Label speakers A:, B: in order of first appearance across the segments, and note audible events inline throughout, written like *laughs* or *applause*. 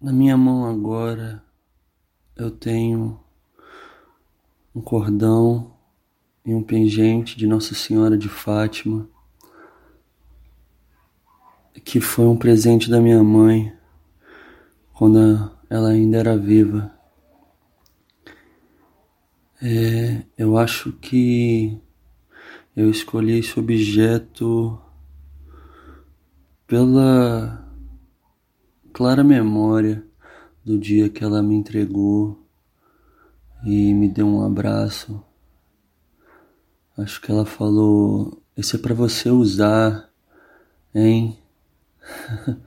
A: Na minha mão agora eu tenho um cordão e um pingente de Nossa Senhora de Fátima, que foi um presente da minha mãe quando ela ainda era viva. É, eu acho que eu escolhi esse objeto pela clara memória do dia que ela me entregou e me deu um abraço. Acho que ela falou: Esse é para você usar, hein? *laughs*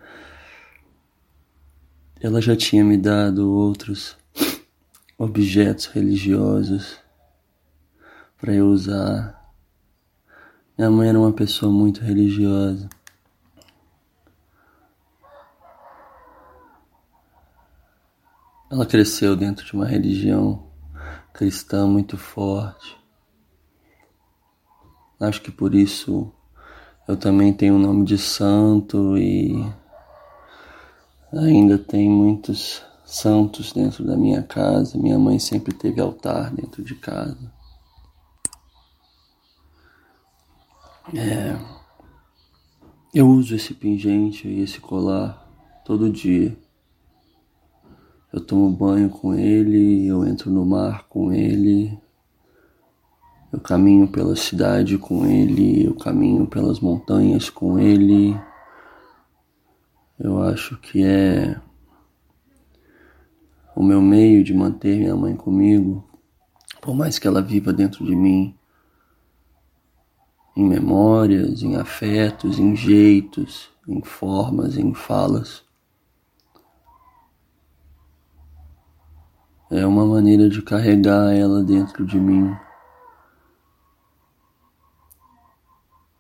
A: ela já tinha me dado outros objetos religiosos para eu usar. Minha mãe era uma pessoa muito religiosa. Ela cresceu dentro de uma religião cristã muito forte. Acho que por isso eu também tenho o nome de santo e ainda tem muitos santos dentro da minha casa. Minha mãe sempre teve altar dentro de casa. É, eu uso esse pingente e esse colar todo dia. Eu tomo banho com ele, eu entro no mar com ele, eu caminho pela cidade com ele, eu caminho pelas montanhas com ele. Eu acho que é o meu meio de manter minha mãe comigo, por mais que ela viva dentro de mim, em memórias, em afetos, em jeitos, em formas, em falas. É uma maneira de carregar ela dentro de mim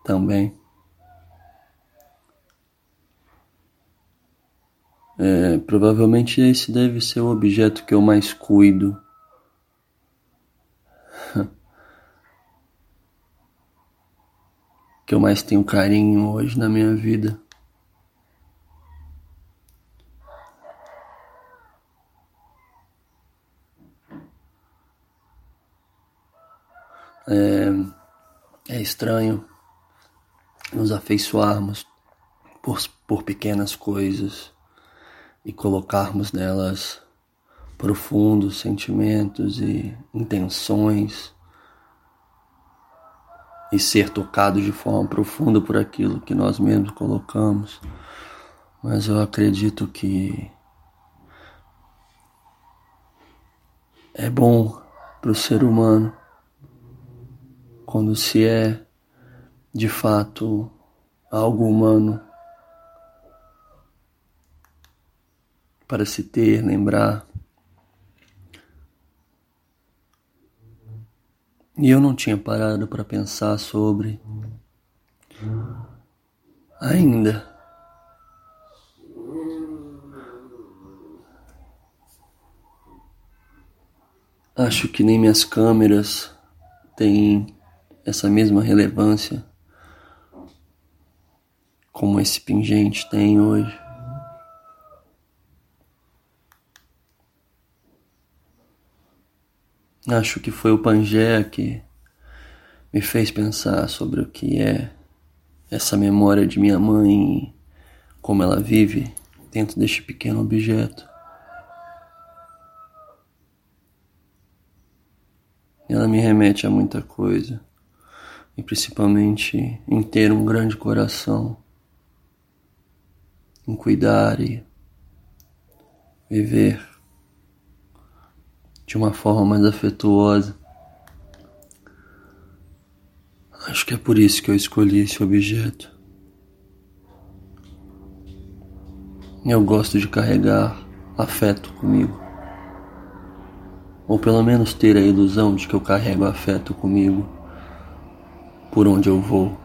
A: também. É, provavelmente esse deve ser o objeto que eu mais cuido. *laughs* que eu mais tenho carinho hoje na minha vida. É, é estranho nos afeiçoarmos por, por pequenas coisas e colocarmos nelas profundos sentimentos e intenções e ser tocado de forma profunda por aquilo que nós mesmos colocamos. Mas eu acredito que é bom para o ser humano quando se é de fato algo humano para se ter, lembrar. E eu não tinha parado para pensar sobre ainda. Acho que nem minhas câmeras têm essa mesma relevância como esse pingente tem hoje. Acho que foi o Pangea que me fez pensar sobre o que é essa memória de minha mãe, como ela vive dentro deste pequeno objeto. Ela me remete a muita coisa e principalmente em ter um grande coração, em cuidar e viver de uma forma mais afetuosa. Acho que é por isso que eu escolhi esse objeto. Eu gosto de carregar afeto comigo. Ou pelo menos ter a ilusão de que eu carrego afeto comigo por onde eu vou.